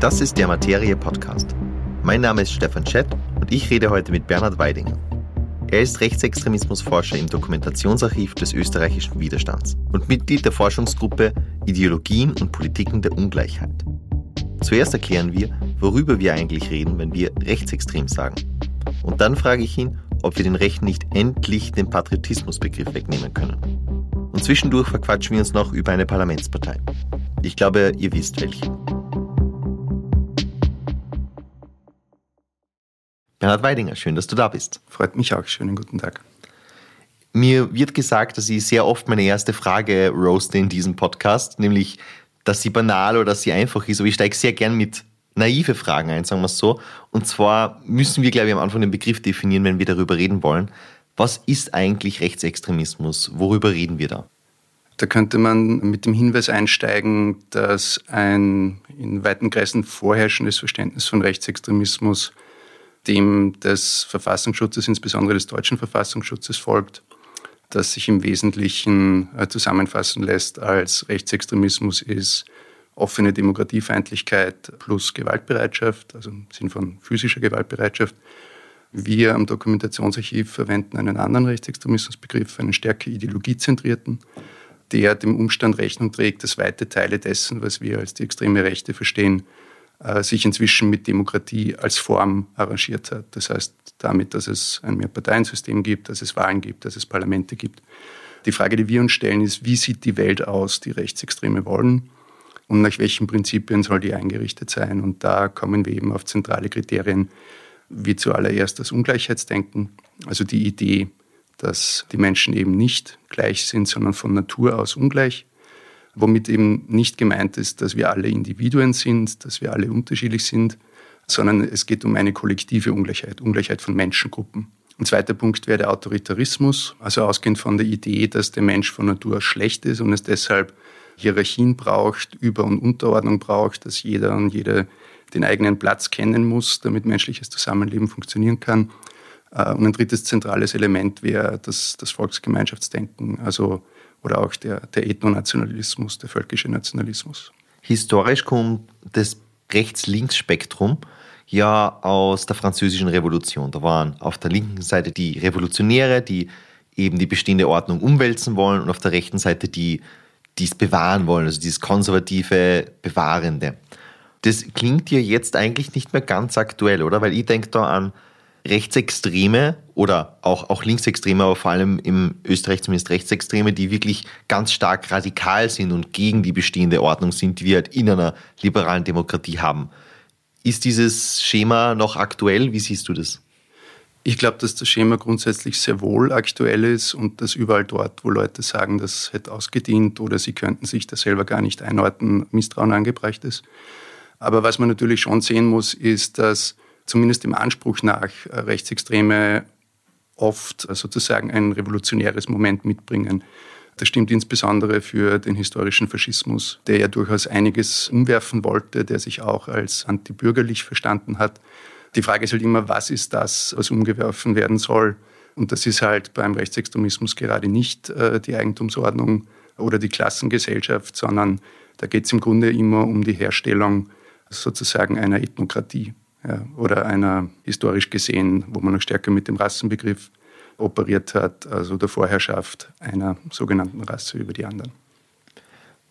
Das ist der Materie Podcast. Mein Name ist Stefan Schett und ich rede heute mit Bernhard Weidinger. Er ist Rechtsextremismusforscher im Dokumentationsarchiv des österreichischen Widerstands und Mitglied der Forschungsgruppe Ideologien und Politiken der Ungleichheit. Zuerst erklären wir, worüber wir eigentlich reden, wenn wir rechtsextrem sagen. Und dann frage ich ihn, ob wir den Rechten nicht endlich den Patriotismusbegriff wegnehmen können. Und zwischendurch verquatschen wir uns noch über eine Parlamentspartei. Ich glaube, ihr wisst welche. Bernhard Weidinger, schön, dass du da bist. Freut mich auch. Schönen guten Tag. Mir wird gesagt, dass ich sehr oft meine erste Frage roaste in diesem Podcast, nämlich, dass sie banal oder dass sie einfach ist. Aber ich steige sehr gern mit naive Fragen ein, sagen wir es so. Und zwar müssen wir, glaube ich, am Anfang den Begriff definieren, wenn wir darüber reden wollen. Was ist eigentlich Rechtsextremismus? Worüber reden wir da? Da könnte man mit dem Hinweis einsteigen, dass ein in weiten Kreisen vorherrschendes Verständnis von Rechtsextremismus dem des Verfassungsschutzes, insbesondere des deutschen Verfassungsschutzes folgt, das sich im Wesentlichen äh, zusammenfassen lässt als Rechtsextremismus ist offene Demokratiefeindlichkeit plus Gewaltbereitschaft, also im Sinn von physischer Gewaltbereitschaft. Wir am Dokumentationsarchiv verwenden einen anderen Rechtsextremismusbegriff, einen stärker ideologiezentrierten, der dem Umstand Rechnung trägt, dass weite Teile dessen, was wir als die extreme Rechte verstehen, äh, sich inzwischen mit Demokratie als Form arrangiert hat. Das heißt damit, dass es ein Mehrparteiensystem gibt, dass es Wahlen gibt, dass es Parlamente gibt. Die Frage, die wir uns stellen, ist, wie sieht die Welt aus, die Rechtsextreme wollen und nach welchen Prinzipien soll die eingerichtet sein? Und da kommen wir eben auf zentrale Kriterien, wie zuallererst das Ungleichheitsdenken, also die Idee, dass die Menschen eben nicht gleich sind, sondern von Natur aus ungleich womit eben nicht gemeint ist, dass wir alle Individuen sind, dass wir alle unterschiedlich sind, sondern es geht um eine kollektive Ungleichheit, Ungleichheit von Menschengruppen. Ein zweiter Punkt wäre der Autoritarismus, also ausgehend von der Idee, dass der Mensch von Natur aus schlecht ist und es deshalb Hierarchien braucht, Über- und Unterordnung braucht, dass jeder und jede den eigenen Platz kennen muss, damit menschliches Zusammenleben funktionieren kann. Äh, und ein drittes zentrales Element wäre das, das Volksgemeinschaftsdenken, also oder auch der, der Ethnonationalismus, der völkische Nationalismus. Historisch kommt das Rechts-Links-Spektrum ja aus der französischen Revolution. Da waren auf der linken Seite die Revolutionäre, die eben die bestehende Ordnung umwälzen wollen und auf der rechten Seite die, die es bewahren wollen, also dieses konservative Bewahrende. Das klingt ja jetzt eigentlich nicht mehr ganz aktuell, oder? Weil ich denke da an Rechtsextreme oder auch, auch Linksextreme, aber vor allem im Österreich zumindest Rechtsextreme, die wirklich ganz stark radikal sind und gegen die bestehende Ordnung sind, die wir halt in einer liberalen Demokratie haben. Ist dieses Schema noch aktuell? Wie siehst du das? Ich glaube, dass das Schema grundsätzlich sehr wohl aktuell ist und dass überall dort, wo Leute sagen, das hätte ausgedient oder sie könnten sich das selber gar nicht einordnen, Misstrauen angebracht ist. Aber was man natürlich schon sehen muss, ist, dass zumindest dem Anspruch nach äh, Rechtsextreme oft äh, sozusagen ein revolutionäres Moment mitbringen. Das stimmt insbesondere für den historischen Faschismus, der ja durchaus einiges umwerfen wollte, der sich auch als antibürgerlich verstanden hat. Die Frage ist halt immer, was ist das, was umgeworfen werden soll? Und das ist halt beim Rechtsextremismus gerade nicht äh, die Eigentumsordnung oder die Klassengesellschaft, sondern da geht es im Grunde immer um die Herstellung sozusagen einer Ethnokratie ja, oder einer historisch gesehen, wo man noch stärker mit dem Rassenbegriff operiert hat, also der Vorherrschaft einer sogenannten Rasse über die anderen.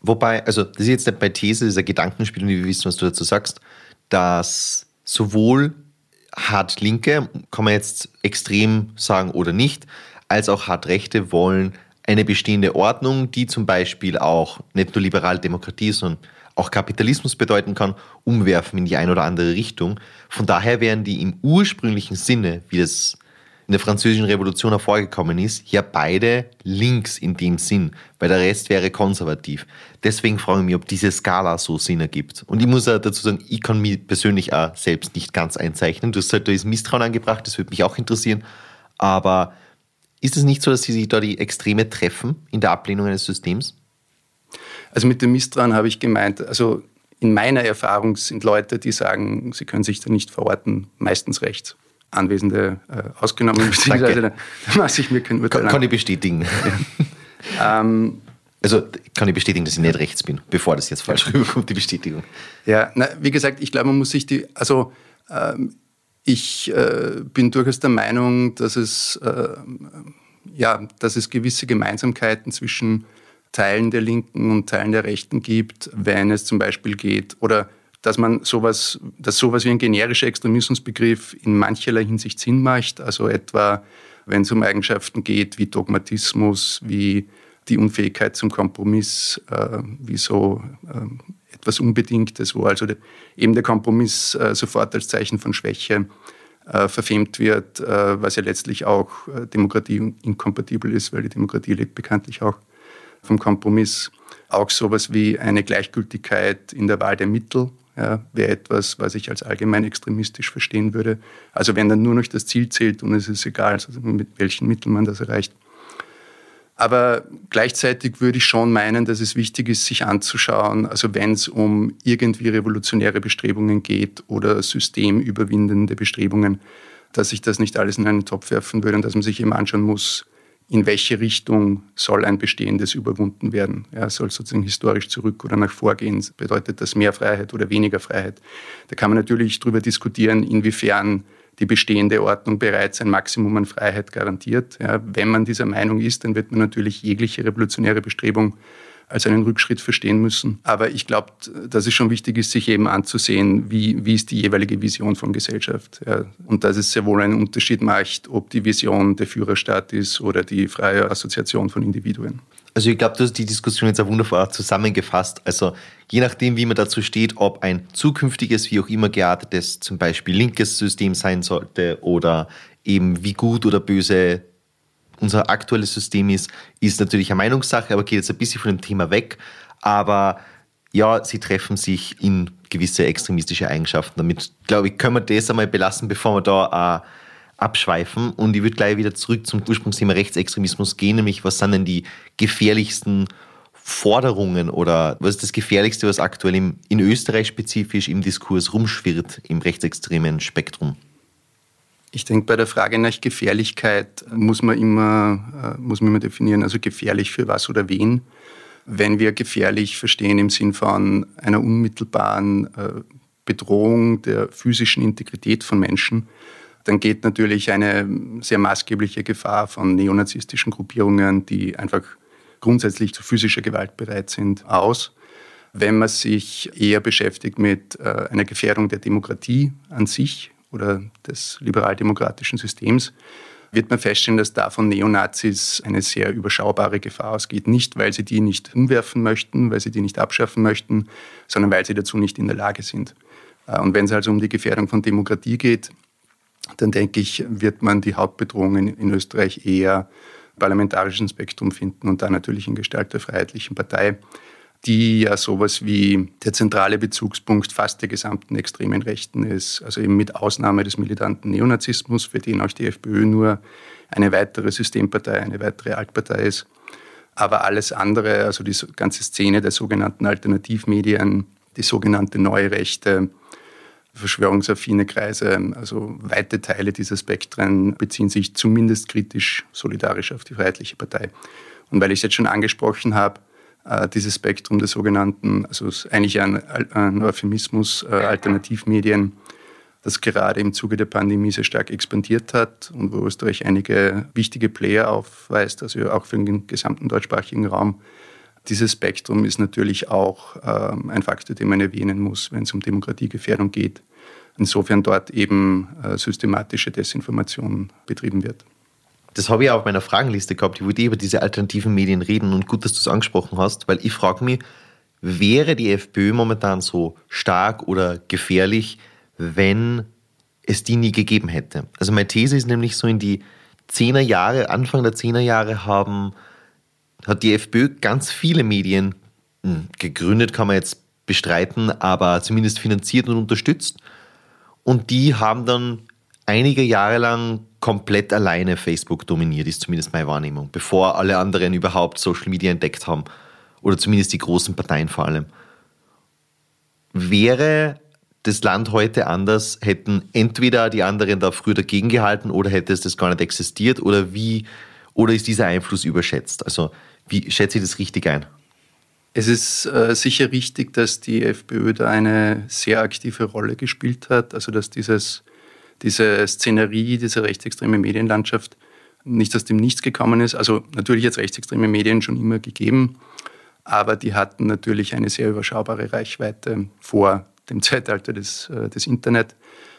Wobei, also das ist jetzt nicht bei These, ein Gedankenspiel und wir wissen, was du dazu sagst, dass sowohl hart Linke, kann man jetzt extrem sagen oder nicht, als auch hart Rechte wollen eine bestehende Ordnung, die zum Beispiel auch nicht nur liberale Demokratie, sondern auch Kapitalismus bedeuten kann, umwerfen in die eine oder andere Richtung. Von daher wären die im ursprünglichen Sinne, wie das in der französischen Revolution hervorgekommen ist, ja beide links in dem Sinn, weil der Rest wäre konservativ. Deswegen frage ich mich, ob diese Skala so Sinn ergibt. Und ich muss auch dazu sagen, ich kann mich persönlich auch selbst nicht ganz einzeichnen. Du hast gesagt, da ist Misstrauen angebracht, das würde mich auch interessieren. Aber ist es nicht so, dass sie sich da die Extreme treffen in der Ablehnung eines Systems? Also mit dem Misstrauen habe ich gemeint, also in meiner Erfahrung sind Leute, die sagen, sie können sich da nicht verorten, meistens rechts. Anwesende äh, ausgenommen, beziehungsweise da mache ich mir kein Urteil. Kann, kann ich bestätigen. ähm, also kann ich bestätigen, dass ich nicht rechts bin, bevor das jetzt falsch rüberkommt, die Bestätigung. Ja, na, wie gesagt, ich glaube, man muss sich die, also ähm, ich äh, bin durchaus der Meinung, dass es, äh, ja, dass es gewisse Gemeinsamkeiten zwischen Teilen der Linken und Teilen der Rechten gibt, wenn es zum Beispiel geht, oder dass man sowas, dass sowas wie ein generischer Extremismusbegriff in mancherlei Hinsicht Sinn macht, also etwa wenn es um Eigenschaften geht wie Dogmatismus, wie die Unfähigkeit zum Kompromiss, äh, wie so äh, etwas Unbedingtes, wo also de, eben der Kompromiss äh, sofort als Zeichen von Schwäche äh, verfemt wird, äh, was ja letztlich auch äh, Demokratie inkompatibel ist, weil die Demokratie lebt bekanntlich auch vom Kompromiss. Auch sowas wie eine Gleichgültigkeit in der Wahl der Mittel ja, wäre etwas, was ich als allgemein extremistisch verstehen würde. Also wenn dann nur noch das Ziel zählt und es ist egal, also mit welchen Mitteln man das erreicht. Aber gleichzeitig würde ich schon meinen, dass es wichtig ist, sich anzuschauen, also wenn es um irgendwie revolutionäre Bestrebungen geht oder systemüberwindende Bestrebungen, dass ich das nicht alles in einen Topf werfen würde und dass man sich eben anschauen muss, in welche Richtung soll ein Bestehendes überwunden werden. Ja, soll sozusagen historisch zurück oder nach vorgehen? Bedeutet das mehr Freiheit oder weniger Freiheit? Da kann man natürlich darüber diskutieren, inwiefern die bestehende Ordnung bereits ein Maximum an Freiheit garantiert. Ja, wenn man dieser Meinung ist, dann wird man natürlich jegliche revolutionäre Bestrebung als einen Rückschritt verstehen müssen. Aber ich glaube, dass es schon wichtig ist, sich eben anzusehen, wie, wie ist die jeweilige Vision von Gesellschaft. Ja. Und dass es sehr wohl einen Unterschied macht, ob die Vision der Führerstaat ist oder die freie Assoziation von Individuen. Also ich glaube, du hast die Diskussion jetzt auch wunderbar zusammengefasst. Also je nachdem, wie man dazu steht, ob ein zukünftiges, wie auch immer geartetes, zum Beispiel linkes System sein sollte oder eben wie gut oder böse unser aktuelles System ist, ist natürlich eine Meinungssache, aber geht jetzt ein bisschen von dem Thema weg. Aber ja, sie treffen sich in gewisse extremistische Eigenschaften. Damit, glaube ich, können wir das einmal belassen, bevor wir da äh, abschweifen. Und ich würde gleich wieder zurück zum Ursprungsthema Rechtsextremismus gehen, nämlich was sind denn die gefährlichsten Forderungen oder was ist das Gefährlichste, was aktuell im, in Österreich spezifisch im Diskurs rumschwirrt im rechtsextremen Spektrum? Ich denke, bei der Frage nach Gefährlichkeit muss man immer, äh, muss man immer definieren, also gefährlich für was oder wen. Wenn wir gefährlich verstehen im Sinn von einer unmittelbaren äh, Bedrohung der physischen Integrität von Menschen, dann geht natürlich eine sehr maßgebliche Gefahr von neonazistischen Gruppierungen, die einfach grundsätzlich zu physischer Gewalt bereit sind, aus. Wenn man sich eher beschäftigt mit äh, einer Gefährdung der Demokratie an sich oder des liberaldemokratischen Systems, wird man feststellen, dass da von Neonazis eine sehr überschaubare Gefahr ausgeht. Nicht, weil sie die nicht umwerfen möchten, weil sie die nicht abschaffen möchten, sondern weil sie dazu nicht in der Lage sind. Äh, und wenn es also um die Gefährdung von Demokratie geht, dann denke ich, wird man die Hauptbedrohungen in Österreich eher parlamentarischen Spektrum finden und da natürlich in Gestalt der Freiheitlichen Partei, die ja sowas wie der zentrale Bezugspunkt fast der gesamten extremen Rechten ist. Also eben mit Ausnahme des militanten Neonazismus, für den auch die FPÖ nur eine weitere Systempartei, eine weitere Altpartei ist. Aber alles andere, also die ganze Szene der sogenannten Alternativmedien, die sogenannte Neue Rechte, verschwörungsaffine Kreise, also weite Teile dieser Spektren beziehen sich zumindest kritisch solidarisch auf die Freiheitliche Partei. Und weil ich es jetzt schon angesprochen habe, dieses Spektrum der sogenannten, also eigentlich ein, ein Euphemismus, äh, Alternativmedien, das gerade im Zuge der Pandemie sehr stark expandiert hat und wo Österreich einige wichtige Player aufweist, also auch für den gesamten deutschsprachigen Raum. Dieses Spektrum ist natürlich auch ähm, ein Faktor, den man erwähnen muss, wenn es um Demokratiegefährdung geht. Insofern dort eben äh, systematische Desinformation betrieben wird. Das habe ich auch auf meiner Fragenliste gehabt. Ich wollte über diese alternativen Medien reden und gut, dass du es angesprochen hast, weil ich frage mich, wäre die FPÖ momentan so stark oder gefährlich, wenn es die nie gegeben hätte? Also meine These ist nämlich so in die Zehnerjahre, Anfang der Zehnerjahre haben hat die FPÖ ganz viele Medien hm, gegründet, kann man jetzt bestreiten, aber zumindest finanziert und unterstützt. Und die haben dann einige Jahre lang komplett alleine Facebook dominiert, ist zumindest meine Wahrnehmung, bevor alle anderen überhaupt Social Media entdeckt haben. Oder zumindest die großen Parteien vor allem. Wäre das Land heute anders, hätten entweder die anderen da früher dagegen gehalten oder hätte es das gar nicht existiert oder wie, oder ist dieser Einfluss überschätzt? Also wie schätze ich das richtig ein? Es ist äh, sicher richtig, dass die FPÖ da eine sehr aktive Rolle gespielt hat, also dass dieses, diese Szenerie, diese rechtsextreme Medienlandschaft nicht aus dem Nichts gekommen ist. Also natürlich jetzt rechtsextreme Medien schon immer gegeben, aber die hatten natürlich eine sehr überschaubare Reichweite vor dem Zeitalter des, äh, des Internet.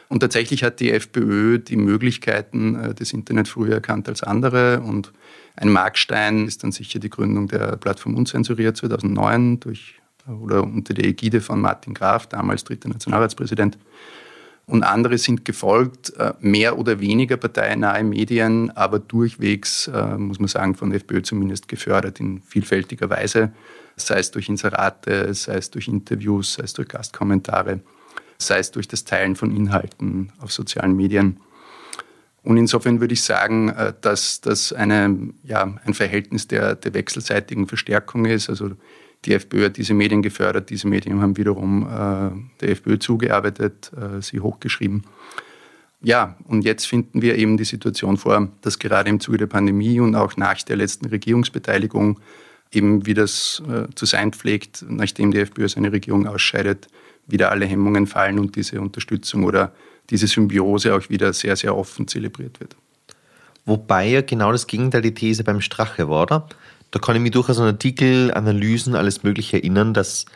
Und tatsächlich hat die FPÖ die Möglichkeiten äh, des Internet früher erkannt als andere. Und ein Markstein ist dann sicher die Gründung der Plattform Unzensuriert 2009 durch, oder unter der Ägide von Martin Graf, damals dritter Nationalratspräsident. Und andere sind gefolgt, äh, mehr oder weniger parteinahe Medien, aber durchwegs, muss man sagen, von der FPÖ zumindest gefördert in vielfältiger Weise sei es durch Inserate, sei es durch Interviews, sei es durch Gastkommentare, sei es durch das Teilen von Inhalten auf sozialen Medien. Und insofern würde ich sagen, äh, dass das eine, ja, ein Verhältnis der, der wechselseitigen Verstärkung ist. Also die FPÖ hat diese Medien gefördert, diese Medien haben wiederum äh, der FPÖ zugearbeitet, äh, sie hochgeschrieben. Ja, und jetzt finden wir eben die Situation vor, dass gerade im Zuge der Pandemie und auch nach der letzten Regierungsbeteiligung eben wie das äh, zu sein pflegt, nachdem die FPÖ seine Regierung ausscheidet, wieder alle Hemmungen fallen und diese Unterstützung oder diese Symbiose auch wieder sehr, sehr offen zelebriert wird. Wobei ja genau das Gegenteil die These beim Strache war, oder? Da kann ich mich durchaus an Artikel, Analysen, alles Mögliche erinnern, dass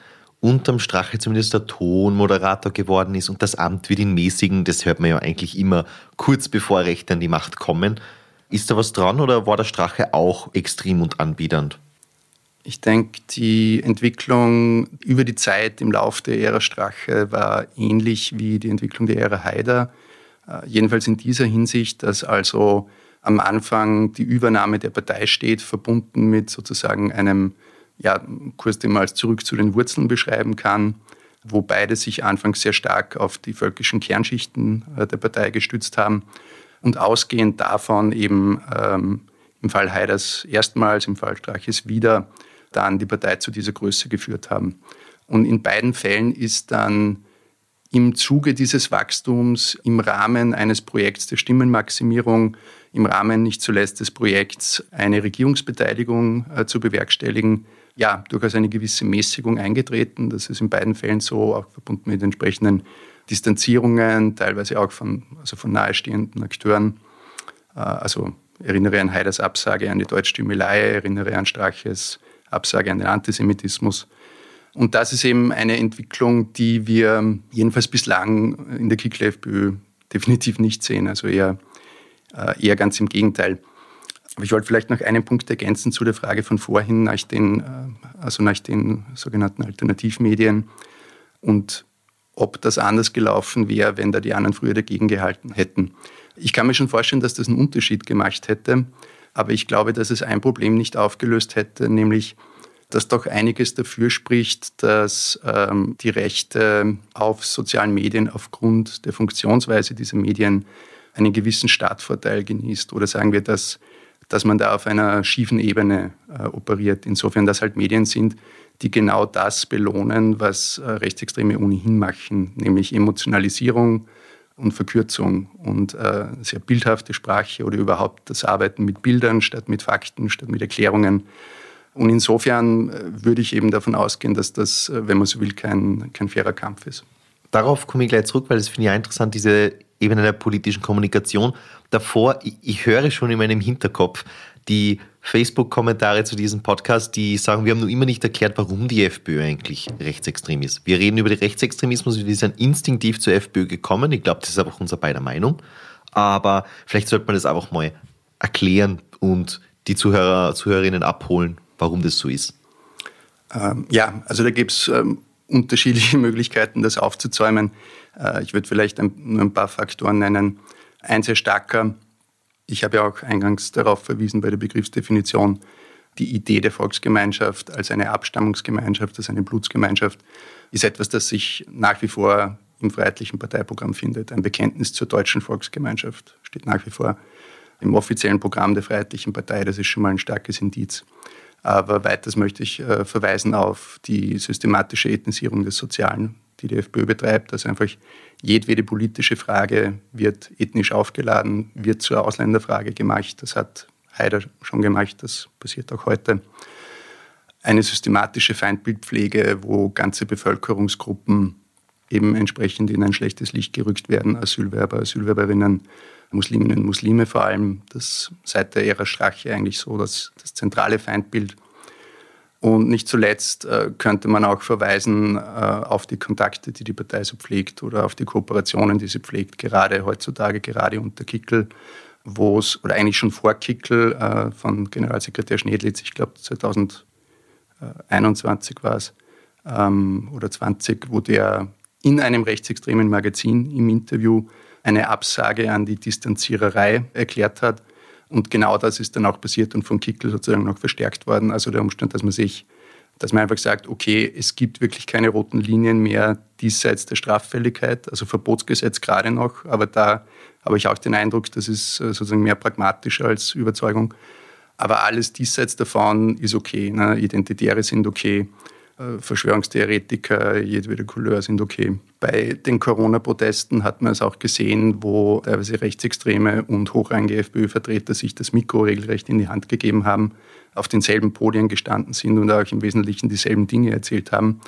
unterm Strache zumindest der Tonmoderator geworden ist und das Amt wird ihn mäßigen. Das hört man ja eigentlich immer kurz bevor Rechte an die Macht kommen. Ist da was dran oder war der Strache auch extrem und anbiedernd? Ich denke, die Entwicklung über die Zeit im Lauf der Ära Strache war ähnlich wie die Entwicklung der Ära Haider. Äh, jedenfalls in dieser Hinsicht, dass also am Anfang die Übernahme der Partei steht, verbunden mit sozusagen einem ja, Kurs, den man als zurück zu den Wurzeln beschreiben kann, wo beide sich anfangs sehr stark auf die völkischen Kernschichten äh, der Partei gestützt haben und ausgehend davon eben ähm, im Fall Haiders erstmals, im Fall Straches wieder dann die Partei zu dieser Größe geführt haben. Und in beiden Fällen ist dann im Zuge dieses Wachstums, im Rahmen eines Projekts der Stimmenmaximierung, im Rahmen nicht zuletzt des Projekts eine Regierungsbeteiligung äh, zu bewerkstelligen, ja, durchaus eine gewisse Mäßigung eingetreten. Das ist in beiden Fällen so, auch verbunden mit entsprechenden Distanzierungen, teilweise auch von, also von nahestehenden Akteuren. Äh, also erinnere an Haiders Absage an die Deutschstümmelei, erinnere an Straches Absage an den Antisemitismus. Und das ist eben eine Entwicklung, die wir jedenfalls bislang in der Kickle FPÖ definitiv nicht sehen. Also eher, äh, eher ganz im Gegenteil. Aber ich wollte vielleicht noch einen Punkt ergänzen zu der Frage von vorhin nach den, äh, also nach den sogenannten Alternativmedien und ob das anders gelaufen wäre, wenn da die anderen früher dagegen gehalten hätten. Ich kann mir schon vorstellen, dass das einen Unterschied gemacht hätte. Aber ich glaube, dass es ein Problem nicht aufgelöst hätte, nämlich dass doch einiges dafür spricht, dass ähm, die Rechte auf sozialen Medien aufgrund der Funktionsweise dieser Medien einen gewissen Startvorteil genießt. Oder sagen wir, dass, dass man da auf einer schiefen Ebene äh, operiert. Insofern, dass halt Medien sind, die genau das belohnen, was äh, Rechtsextreme ohnehin machen, nämlich Emotionalisierung, und Verkürzung und äh, sehr bildhafte Sprache oder überhaupt das Arbeiten mit Bildern statt mit Fakten, statt mit Erklärungen. Und insofern äh, würde ich eben davon ausgehen, dass das, äh, wenn man so will, kein, kein fairer Kampf ist. Darauf komme ich gleich zurück, weil das finde ich ja interessant, diese Ebene der politischen Kommunikation. Davor, ich, ich höre schon in meinem Hinterkopf, die Facebook-Kommentare zu diesem Podcast, die sagen, wir haben nur immer nicht erklärt, warum die FPÖ eigentlich rechtsextrem ist. Wir reden über den Rechtsextremismus, wir sind instinktiv zur FPÖ gekommen. Ich glaube, das ist auch unser beider Meinung. Aber vielleicht sollte man das einfach mal erklären und die Zuhörer, Zuhörerinnen abholen, warum das so ist. Ähm, ja, also da gibt es ähm, unterschiedliche Möglichkeiten, das aufzuzäumen. Äh, ich würde vielleicht ein, nur ein paar Faktoren nennen. Ein sehr starker ich habe ja auch eingangs darauf verwiesen bei der Begriffsdefinition, die Idee der Volksgemeinschaft als eine Abstammungsgemeinschaft, als eine Blutsgemeinschaft, ist etwas, das sich nach wie vor im Freiheitlichen Parteiprogramm findet. Ein Bekenntnis zur deutschen Volksgemeinschaft steht nach wie vor im offiziellen Programm der Freiheitlichen Partei. Das ist schon mal ein starkes Indiz. Aber weiters möchte ich äh, verweisen auf die systematische Ethnisierung des Sozialen. die die FPÖ betreibt. Also einfach jedwede politische Frage wird ethnisch aufgeladen, wird zur Ausländerfrage gemacht. Das hat Haider schon gemacht, das passiert auch heute. Eine systematische Feindbildpflege, wo ganze Bevölkerungsgruppen eben entsprechend in ein schlechtes Licht gerückt werden, Asylwerber, Asylwerberinnen, Musliminnen und Muslime vor allem. Das seit der Ära Strache eigentlich so das, das zentrale Feindbild. Und nicht zuletzt äh, könnte man auch verweisen äh, auf die Kontakte, die die Partei so pflegt oder auf die Kooperationen, die sie pflegt, gerade heutzutage, gerade unter Kickel, wo es, oder eigentlich schon vor Kickel äh, von Generalsekretär Schnedlitz, ich glaube 2021 war es, ähm, oder 20, wo der in einem rechtsextremen Magazin im Interview eine Absage an die Distanziererei erklärt hat. Und genau das ist dann auch passiert und von Kickel sozusagen noch verstärkt worden. Also der Umstand, dass man sich, dass man einfach sagt, okay, es gibt wirklich keine roten Linien mehr diesseits der Straffälligkeit, also Verbotsgesetz gerade noch, aber da habe ich auch den Eindruck, das ist äh, sozusagen mehr pragmatisch als Überzeugung. Aber alles diesseits davon ist okay. Ne? Identitäre sind okay. Äh, Verschwörungstheoretiker jedweder Couleur sind okay. Bei den Corona-Protesten hat man es auch gesehen, wo teilweise Rechtsextreme und hochrangige FPÖ-Vertreter sich das Mikro regelrecht in die Hand gegeben haben, auf denselben Podien gestanden sind und auch im Wesentlichen dieselben Dinge erzählt haben.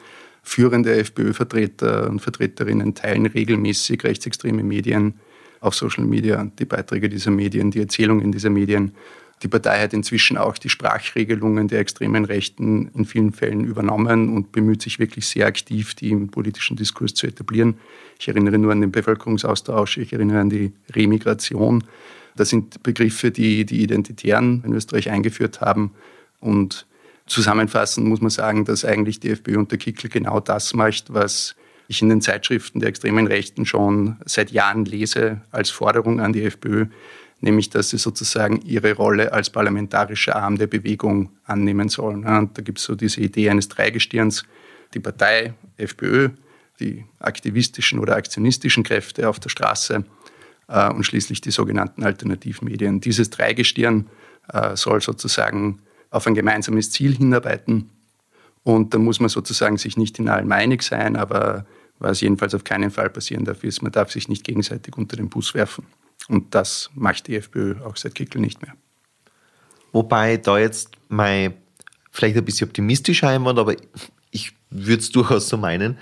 Führende FPÖ-Vertreter und Vertreterinnen teilen regelmäßig rechtsextreme Medien auf Social Media, die Beiträge dieser Medien, die Erzählungen dieser Medien die Partei hat inzwischen auch die Sprachregelungen der extremen Rechten in vielen Fällen übernommen und bemüht sich wirklich sehr aktiv, die im politischen Diskurs zu etablieren. Ich erinnere nur an den Bevölkerungsaustausch, ich erinnere an die Remigration. Das sind Begriffe, die die Identitären in Österreich eingeführt haben. Und zusammenfassend muss man sagen, dass eigentlich die FPÖ unter Kickl genau das macht, was ich in den Zeitschriften der extremen Rechten schon seit Jahren lese als Forderung an die FPÖ, nämlich dass sie sozusagen ihre Rolle als parlamentarischer Arm der Bewegung annehmen sollen. Und da gibt es so diese Idee eines Dreigestirns, die Partei, FPÖ, die aktivistischen oder aktionistischen Kräfte auf der Straße äh, und schließlich die sogenannten Alternativmedien. Dieses Dreigestirn äh, soll sozusagen auf ein gemeinsames Ziel hinarbeiten. Und da muss man sozusagen sich nicht in allem einig sein, aber was jedenfalls auf keinen Fall passieren darf, ist, man darf sich nicht gegenseitig unter den Bus werfen. Und das macht die FPÖ auch seit Kickel nicht mehr. Wobei da jetzt mein vielleicht ein bisschen optimistischer Einwand, aber ich würde es durchaus so meinen,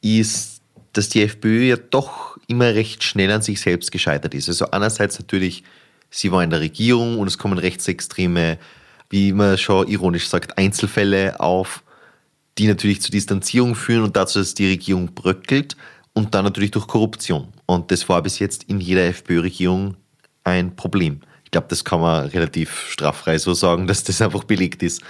ist, dass die FPÖ ja doch immer recht schnell an sich selbst gescheitert ist. Also einerseits natürlich, sie war in der Regierung und es kommen rechtsextreme, wie man schon ironisch sagt, Einzelfälle auf, die natürlich zu Distanzierung führen und dazu, dass die Regierung bröckelt und dann natürlich durch Korruption. Und das war bis jetzt in jeder FPÖ-Regierung ein Problem. Ich glaube, das kann man relativ straffrei so sagen, dass das einfach belegt ist.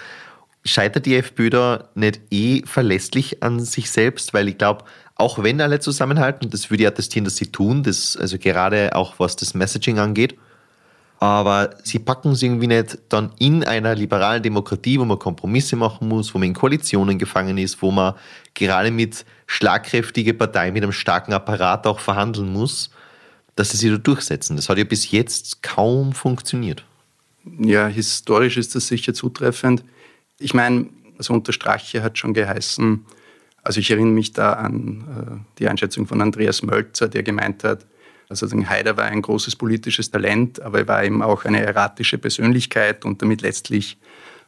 Scheitert die FPÖ da nicht eh verlässlich an sich selbst? Weil ich glaube, auch wenn alle zusammenhalten, das würde ich attestieren, dass sie tun, das, also gerade auch was das Messaging angeht, aber sie packen es irgendwie nicht dann in einer liberalen Demokratie, wo man Kompromisse machen muss, wo man in Koalitionen gefangen ist, wo man gerade mit schlagkräftigen Parteien, mit einem starken Apparat auch verhandeln muss, dass sie sich da durchsetzen. Das hat ja bis jetzt kaum funktioniert. Ja, historisch ist das sicher zutreffend. Ich meine, also unter Strache hat schon geheißen, also ich erinnere mich da an äh, die Einschätzung von Andreas Mölzer, der gemeint hat, also Haider war ein großes politisches Talent, aber er war eben auch eine erratische Persönlichkeit und damit letztlich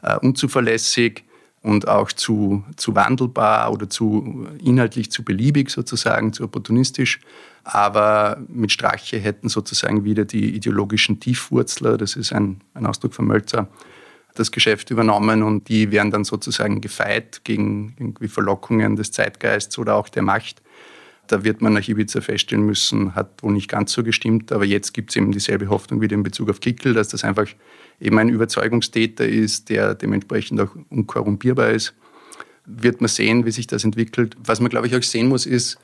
äh, unzuverlässig und auch zu, zu wandelbar oder zu inhaltlich zu beliebig sozusagen, zu opportunistisch. Aber mit Strache hätten sozusagen wieder die ideologischen Tiefwurzler, das ist ein, ein Ausdruck von Mölzer, das Geschäft übernommen und die wären dann sozusagen gefeit gegen irgendwie Verlockungen des Zeitgeists oder auch der Macht. Da wird man nach Ibiza feststellen müssen, hat wohl nicht ganz so gestimmt, aber jetzt gibt es eben dieselbe Hoffnung wieder in Bezug auf Kickel, dass das einfach eben ein Überzeugungstäter ist, der dementsprechend auch unkorrumpierbar ist. Wird man sehen, wie sich das entwickelt. Was man, glaube ich, auch sehen muss, ist,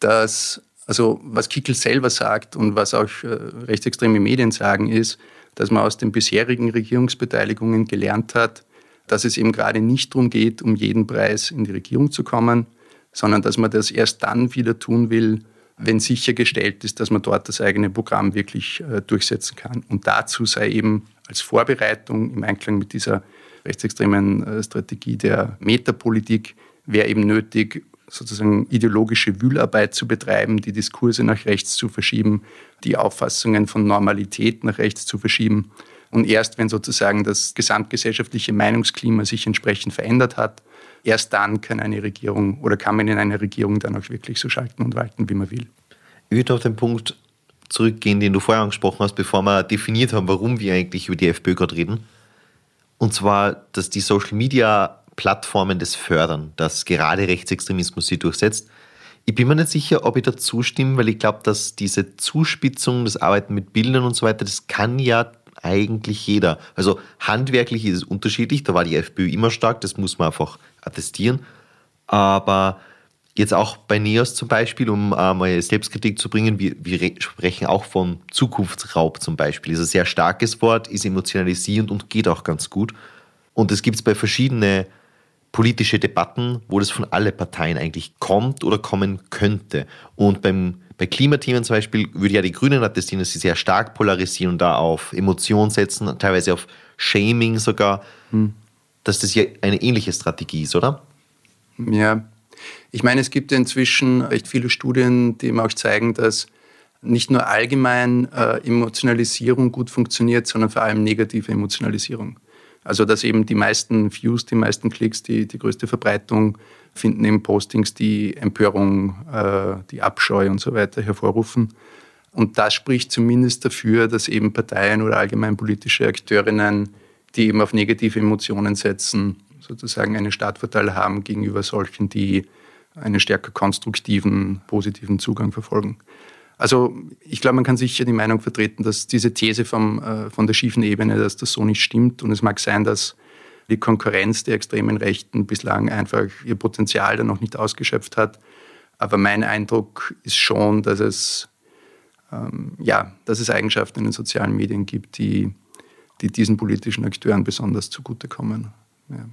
dass, also was Kickel selber sagt und was auch äh, rechtsextreme Medien sagen, ist, dass man aus den bisherigen Regierungsbeteiligungen gelernt hat, dass es eben gerade nicht darum geht, um jeden Preis in die Regierung zu kommen, sondern dass man das erst dann wieder tun will, wenn sichergestellt ist, dass man dort das eigene Programm wirklich äh, durchsetzen kann. Und dazu sei eben als Vorbereitung im Einklang mit dieser rechtsextremen äh, Strategie der Metapolitik wäre eben nötig, sozusagen ideologische Wühlarbeit zu betreiben, die Diskurse nach rechts zu verschieben, die Auffassungen von Normalität nach rechts zu verschieben. Und erst wenn sozusagen das gesamtgesellschaftliche Meinungsklima sich entsprechend verändert hat, erst dann kann eine Regierung oder kann man in einer Regierung dann auch wirklich so schalten und walten, wie man will. Ich würde auf den Punkt zurückgehen, den du vorher angesprochen hast, bevor wir definiert haben, warum wir eigentlich über die FPÖ gerade reden. Und zwar, dass die Social Media Plattformen das fördern, dass gerade Rechtsextremismus sie durchsetzt. Ich bin mir nicht sicher, ob ich da zustimme, weil ich glaube, dass diese Zuspitzung, das Arbeiten mit Bildern und so weiter, das kann ja eigentlich jeder. Also handwerklich ist es unterschiedlich, da war die FPÖ immer stark, das muss man einfach attestieren. Aber jetzt auch bei NEOS zum Beispiel, um mal Selbstkritik zu bringen, wir, wir sprechen auch von Zukunftsraub zum Beispiel. Ist ein sehr starkes Wort, ist emotionalisierend und geht auch ganz gut. Und das gibt es bei verschiedenen politische Debatten, wo das von allen Parteien eigentlich kommt oder kommen könnte. Und beim, bei Klimathemen zum Beispiel würde ja die Grünen attestieren, dass sie sehr stark polarisieren und da auf Emotionen setzen, teilweise auf Shaming sogar, hm. dass das ja eine ähnliche Strategie ist, oder? Ja, ich meine, es gibt inzwischen recht viele Studien, die eben auch zeigen, dass nicht nur allgemein äh, Emotionalisierung gut funktioniert, sondern vor allem negative Emotionalisierung. Also dass eben die meisten Views, die meisten Klicks, die, die größte Verbreitung finden eben Postings, die Empörung, äh, die Abscheu und so weiter hervorrufen. Und das spricht zumindest dafür, dass eben Parteien oder allgemein politische Akteurinnen, die eben auf negative Emotionen setzen, sozusagen einen Startvorteil haben gegenüber solchen, die einen stärker konstruktiven, positiven Zugang verfolgen. Also ich glaube, man kann sicher die Meinung vertreten, dass diese These vom, äh, von der schiefen Ebene, dass das so nicht stimmt. Und es mag sein, dass die Konkurrenz der extremen Rechten bislang einfach ihr Potenzial da noch nicht ausgeschöpft hat. Aber mein Eindruck ist schon, dass es, ähm, ja, dass es Eigenschaften in den sozialen Medien gibt, die, die diesen politischen Akteuren besonders zugutekommen. Ja.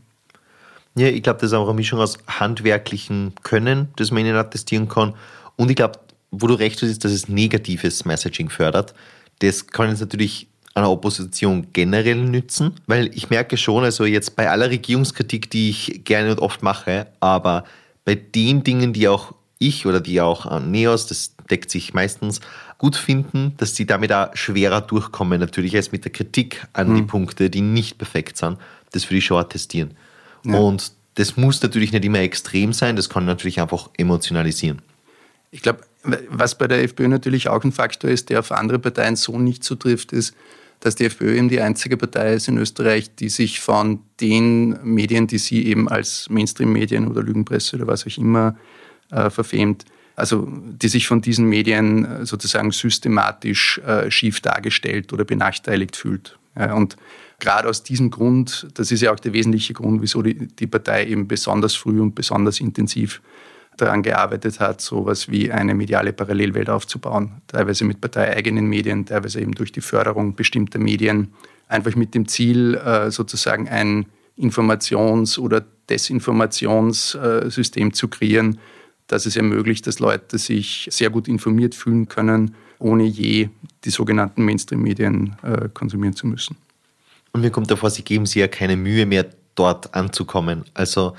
Ja, ich glaube, das ist auch eine Mischung aus handwerklichen Können, das man ihnen attestieren kann. Und ich glaube, wo du recht hast, ist, dass es negatives Messaging fördert. Das kann jetzt natürlich einer Opposition generell nützen, weil ich merke schon, also jetzt bei aller Regierungskritik, die ich gerne und oft mache, aber bei den Dingen, die auch ich oder die auch an Neos, das deckt sich meistens, gut finden, dass sie damit auch schwerer durchkommen, natürlich als mit der Kritik an mhm. die Punkte, die nicht perfekt sind. Das würde ich schon attestieren. Ja. Und das muss natürlich nicht immer extrem sein, das kann natürlich einfach emotionalisieren. Ich glaube, was bei der FPÖ natürlich auch ein Faktor ist, der auf andere Parteien so nicht zutrifft, ist, dass die FPÖ eben die einzige Partei ist in Österreich, die sich von den Medien, die sie eben als Mainstream-Medien oder Lügenpresse oder was auch immer äh, verfemt, also die sich von diesen Medien äh, sozusagen systematisch äh, schief dargestellt oder benachteiligt fühlt. Ja, und gerade aus diesem Grund, das ist ja auch der wesentliche Grund, wieso die, die Partei eben besonders früh und besonders intensiv daran gearbeitet hat, so etwas wie eine mediale Parallelwelt aufzubauen, teilweise mit parteieigenen Medien, teilweise eben durch die Förderung bestimmter Medien, einfach mit dem Ziel, äh, sozusagen ein Informations- oder Desinformationssystem zu kreieren, das es ermöglicht, dass Leute sich sehr gut informiert fühlen können, ohne je die sogenannten Mainstream-Medien äh, konsumieren zu müssen. Und mir kommt davor, Sie geben sich ja keine Mühe mehr, dort anzukommen. Also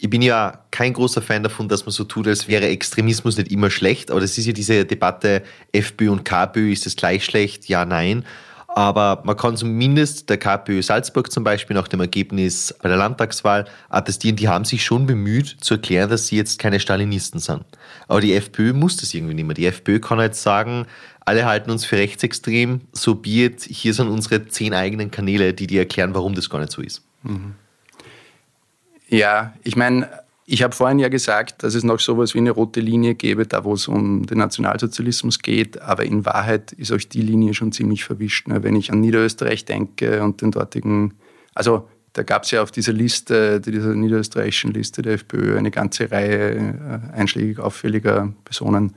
ich bin ja kein großer Fan davon, dass man so tut, als wäre Extremismus nicht immer schlecht. Aber das ist ja diese Debatte, FPÖ und KPÖ, ist das gleich schlecht? Ja, nein. Aber man kann zumindest der KPÖ Salzburg zum Beispiel nach dem Ergebnis bei der Landtagswahl attestieren, die haben sich schon bemüht zu erklären, dass sie jetzt keine Stalinisten sind. Aber die FPÖ muss das irgendwie nicht mehr. Die FPÖ kann jetzt sagen, alle halten uns für rechtsextrem, so biet, hier sind unsere zehn eigenen Kanäle, die dir erklären, warum das gar nicht so ist. Mhm. Ja, ich meine, ich habe vorhin ja gesagt, dass es noch sowas wie eine rote Linie gäbe, da wo es um den Nationalsozialismus geht, aber in Wahrheit ist euch die Linie schon ziemlich verwischt. Ne? Wenn ich an Niederösterreich denke und den dortigen, also da gab es ja auf dieser Liste, dieser niederösterreichischen Liste der FPÖ eine ganze Reihe äh, einschlägig auffälliger Personen,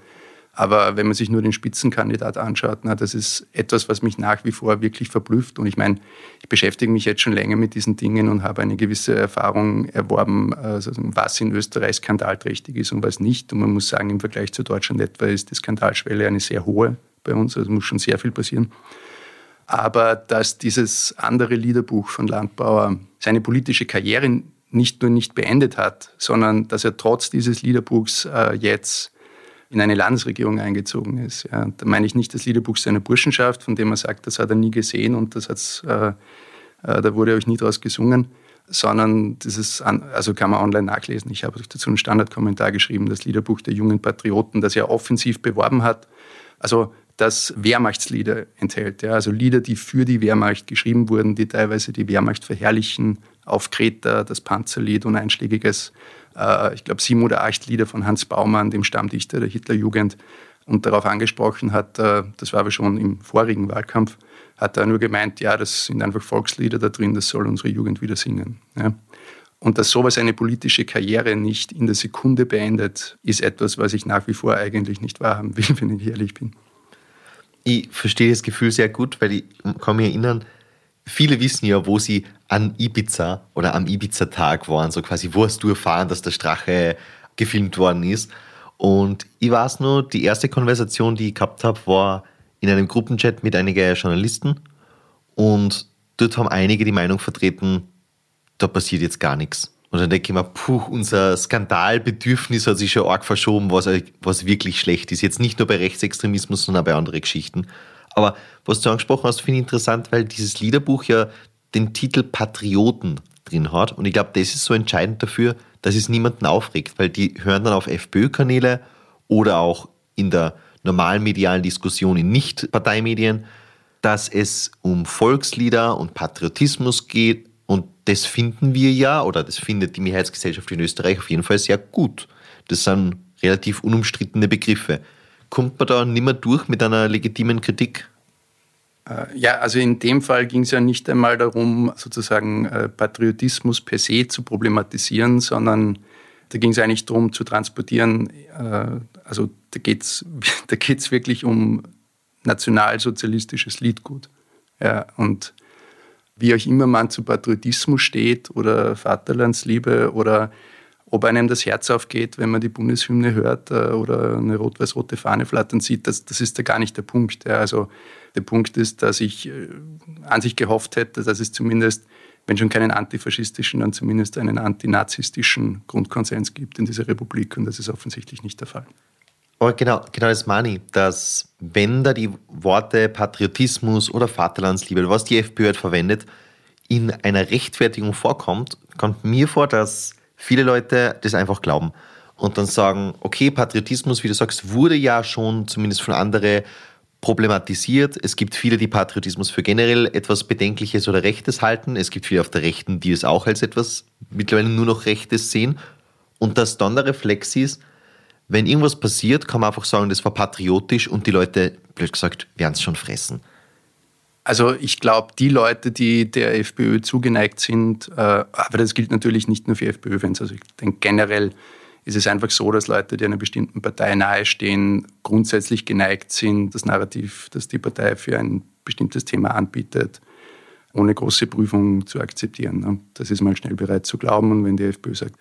aber wenn man sich nur den Spitzenkandidat anschaut, na, das ist etwas, was mich nach wie vor wirklich verblüfft. Und ich meine, ich beschäftige mich jetzt schon länger mit diesen Dingen und habe eine gewisse Erfahrung erworben, also was in Österreich skandalträchtig ist und was nicht. Und man muss sagen, im Vergleich zu Deutschland etwa ist die Skandalschwelle eine sehr hohe bei uns. Also muss schon sehr viel passieren. Aber dass dieses andere Liederbuch von Landbauer seine politische Karriere nicht nur nicht beendet hat, sondern dass er trotz dieses Liederbuchs äh, jetzt in eine Landesregierung eingezogen ist. Ja, da meine ich nicht das Liederbuch seiner Burschenschaft, von dem er sagt, das hat er nie gesehen und das hat's, äh, äh, da wurde euch nie draus gesungen, sondern dieses, also kann man online nachlesen. Ich habe dazu einen Standardkommentar geschrieben, das Liederbuch der jungen Patrioten, das er offensiv beworben hat. Also das Wehrmachtslieder enthält. Ja, also Lieder, die für die Wehrmacht geschrieben wurden, die teilweise die Wehrmacht verherrlichen, auf Kreta, das Panzerlied und einschlägiges, äh, ich glaube, sieben oder acht Lieder von Hans Baumann, dem Stammdichter der Hitlerjugend, und darauf angesprochen hat, äh, das war aber schon im vorigen Wahlkampf, hat er nur gemeint, ja, das sind einfach Volkslieder da drin, das soll unsere Jugend wieder singen. Ja. Und dass sowas eine politische Karriere nicht in der Sekunde beendet, ist etwas, was ich nach wie vor eigentlich nicht wahrhaben will, wenn ich ehrlich bin. Ich verstehe das Gefühl sehr gut, weil ich kann mich erinnern, viele wissen ja, wo sie an Ibiza oder am Ibiza-Tag waren, so quasi, wo hast du erfahren, dass der Strache gefilmt worden ist. Und ich weiß nur, die erste Konversation, die ich gehabt habe, war in einem Gruppenchat mit einigen Journalisten und dort haben einige die Meinung vertreten, da passiert jetzt gar nichts. Und dann denke ich mir, puh, unser Skandalbedürfnis hat sich schon arg verschoben, was, was wirklich schlecht ist. Jetzt nicht nur bei Rechtsextremismus, sondern auch bei anderen Geschichten. Aber was du angesprochen hast, finde ich interessant, weil dieses Liederbuch ja den Titel Patrioten drin hat. Und ich glaube, das ist so entscheidend dafür, dass es niemanden aufregt, weil die hören dann auf FPÖ-Kanäle oder auch in der normalen medialen Diskussion in Nicht-Parteimedien, dass es um Volkslieder und Patriotismus geht. Und das finden wir ja, oder das findet die Mehrheitsgesellschaft in Österreich auf jeden Fall sehr gut. Das sind relativ unumstrittene Begriffe. Kommt man da nimmer durch mit einer legitimen Kritik? Äh, ja, also in dem Fall ging es ja nicht einmal darum, sozusagen äh, Patriotismus per se zu problematisieren, sondern da ging es eigentlich darum zu transportieren, äh, also da geht es da geht's wirklich um nationalsozialistisches Liedgut. Ja, und wie auch immer man zu Patriotismus steht oder Vaterlandsliebe oder ob einem das Herz aufgeht, wenn man die Bundeshymne hört oder eine rot-weiß-rote Fahne flattern sieht, das, das ist da gar nicht der Punkt. Also der Punkt ist, dass ich äh, an sich gehofft hätte, dass es zumindest, wenn schon keinen antifaschistischen, dann zumindest einen antinazistischen Grundkonsens gibt in dieser Republik und das ist offensichtlich nicht der Fall. Aber genau, genau das meine ich, dass wenn da die Worte Patriotismus oder Vaterlandsliebe, was die FPÖ hat verwendet, in einer Rechtfertigung vorkommt, kommt mir vor, dass viele Leute das einfach glauben und dann sagen, okay, Patriotismus, wie du sagst, wurde ja schon zumindest von anderen problematisiert. Es gibt viele, die Patriotismus für generell etwas Bedenkliches oder Rechtes halten. Es gibt viele auf der Rechten, die es auch als etwas mittlerweile nur noch Rechtes sehen. Und dass dann der Reflex ist, wenn irgendwas passiert, kann man einfach sagen, das war patriotisch und die Leute, blöd gesagt, werden es schon fressen. Also ich glaube, die Leute, die der FPÖ zugeneigt sind, äh, aber das gilt natürlich nicht nur für FPÖ-Fans, also ich denke generell ist es einfach so, dass Leute, die einer bestimmten Partei nahestehen, grundsätzlich geneigt sind, das Narrativ, das die Partei für ein bestimmtes Thema anbietet, ohne große Prüfung zu akzeptieren. Das ist mal schnell bereit zu glauben. Und wenn die FPÖ sagt,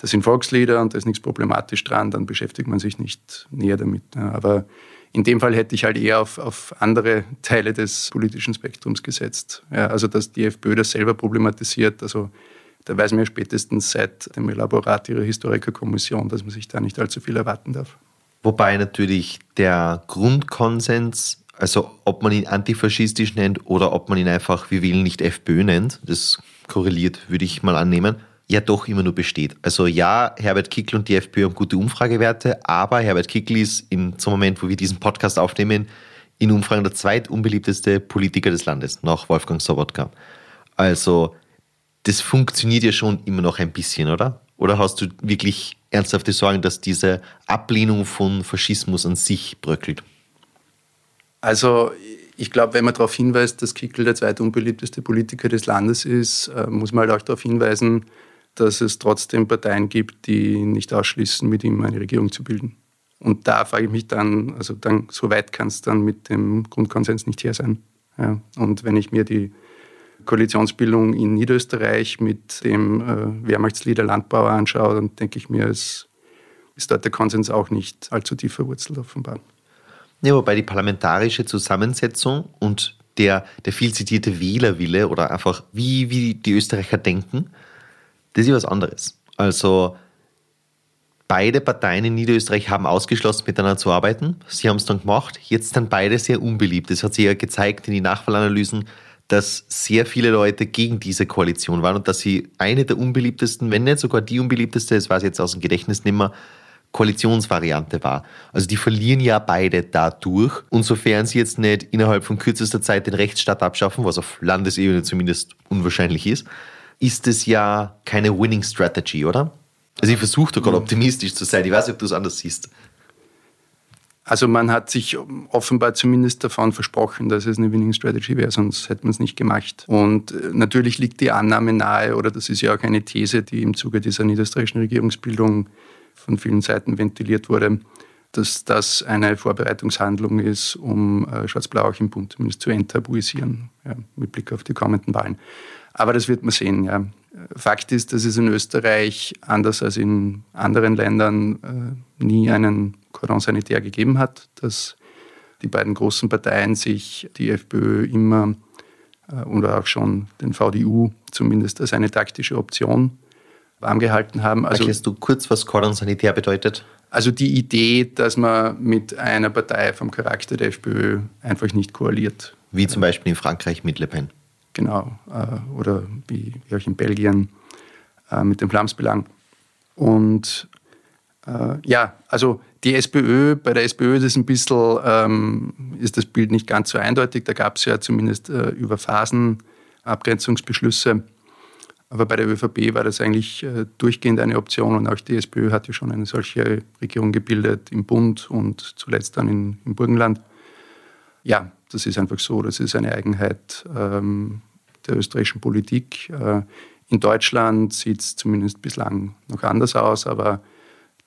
das sind Volkslieder und da ist nichts problematisch dran, dann beschäftigt man sich nicht näher damit. Aber in dem Fall hätte ich halt eher auf, auf andere Teile des politischen Spektrums gesetzt. Ja, also, dass die FPÖ das selber problematisiert. Also, da weiß man ja spätestens seit dem Elaborat ihrer Historikerkommission, dass man sich da nicht allzu viel erwarten darf. Wobei natürlich der Grundkonsens, also ob man ihn antifaschistisch nennt oder ob man ihn einfach, wir wählen nicht FPÖ nennt, das korreliert, würde ich mal annehmen, ja doch immer nur besteht. Also ja, Herbert Kickl und die FPÖ haben gute Umfragewerte, aber Herbert Kickl ist im, zum Moment, wo wir diesen Podcast aufnehmen, in Umfragen der zweitunbeliebteste Politiker des Landes, nach Wolfgang Sobotka. Also das funktioniert ja schon immer noch ein bisschen, oder? Oder hast du wirklich ernsthafte Sorgen, dass diese Ablehnung von Faschismus an sich bröckelt? Also ich glaube, wenn man darauf hinweist, dass Kickl der zweitunbeliebteste Politiker des Landes ist, äh, muss man halt auch darauf hinweisen, dass es trotzdem Parteien gibt, die nicht ausschließen, mit ihm eine Regierung zu bilden. Und da frage ich mich dann, also dann, so weit kann es dann mit dem Grundkonsens nicht her sein. Ja. Und wenn ich mir die Koalitionsbildung in Niederösterreich mit dem äh, Wehrmachtslieder Landbauer anschaue, dann denke ich mir, es ist dort der Konsens auch nicht allzu tief verwurzelt offenbar. Ja, wobei die parlamentarische Zusammensetzung und der, der viel zitierte Wählerwille oder einfach wie, wie die Österreicher denken, Das ist was anderes. Also beide Parteien in Niederösterreich haben ausgeschlossen, miteinander zu arbeiten. Sie haben es dann gemacht. Jetzt sind beide sehr unbeliebt. Das hat sich ja gezeigt in den Nachwahlanalysen, dass sehr viele Leute gegen diese Koalition waren und dass sie eine der unbeliebtesten, wenn nicht sogar die unbeliebteste, das weiß ich jetzt aus dem Gedächtnis nicht mehr, Koalitionsvariante war. Also die verlieren ja beide dadurch. Und sofern sie jetzt nicht innerhalb von kürzester Zeit den Rechtsstaat abschaffen, was auf Landesebene zumindest unwahrscheinlich ist, ist es ja keine Winning Strategy, oder? Also ich versuche da gerade optimistisch zu sein. Ich weiß nicht, ob du es anders siehst. Also man hat sich offenbar zumindest davon versprochen, dass es eine Winning Strategy wäre, sonst hätte man es nicht gemacht. Und äh, natürlich liegt die Annahme nahe, oder das ist ja auch eine These, die im Zuge dieser niederösterreichischen Regierungsbildung von vielen Seiten ventiliert wurde, dass das eine Vorbereitungshandlung ist, um äh, Schwarz-Blau auch im Bund zumindest zu enttabuisieren, ja, mit Blick auf die kommenden Wahlen. Aber das wird man sehen. Ja. Fakt ist, dass es in Österreich, anders als in anderen Ländern, äh, nie einen Cordon sanitär gegeben hat, dass die beiden großen Parteien sich, die FPÖ immer äh, oder auch schon den VDU zumindest als eine taktische Option warm gehalten haben. Also, Erklärst du kurz, was Cordon sanitär bedeutet? Also die Idee, dass man mit einer Partei vom Charakter der FPÖ einfach nicht koaliert. Wie zum Beispiel in Frankreich mit Le Pen. Genau. Äh, oder wie auch in Belgien äh, mit dem Flamsbelang. Und äh, ja, also die SPÖ, bei der SPÖ ist, es ein bisschen, ähm, ist das Bild nicht ganz so eindeutig. Da gab es ja zumindest äh, über Phasen Abgrenzungsbeschlüsse. Aber bei der ÖVP war das eigentlich äh, durchgehend eine Option und auch die SPÖ hat ja schon eine solche Regierung gebildet im Bund und zuletzt dann in, im Burgenland. Ja, das ist einfach so, das ist eine Eigenheit ähm, der österreichischen Politik. Äh, in Deutschland sieht es zumindest bislang noch anders aus, aber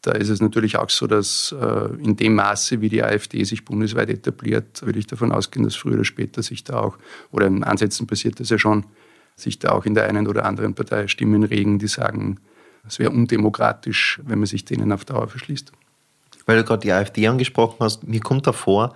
da ist es natürlich auch so, dass äh, in dem Maße, wie die AfD sich bundesweit etabliert, würde ich davon ausgehen, dass früher oder später sich da auch, oder in Ansätzen passiert das ja schon, sich da auch in der einen oder anderen Partei Stimmen regen, die sagen, es wäre undemokratisch, wenn man sich denen auf Dauer verschließt. Weil du gerade die AfD angesprochen hast, mir kommt davor,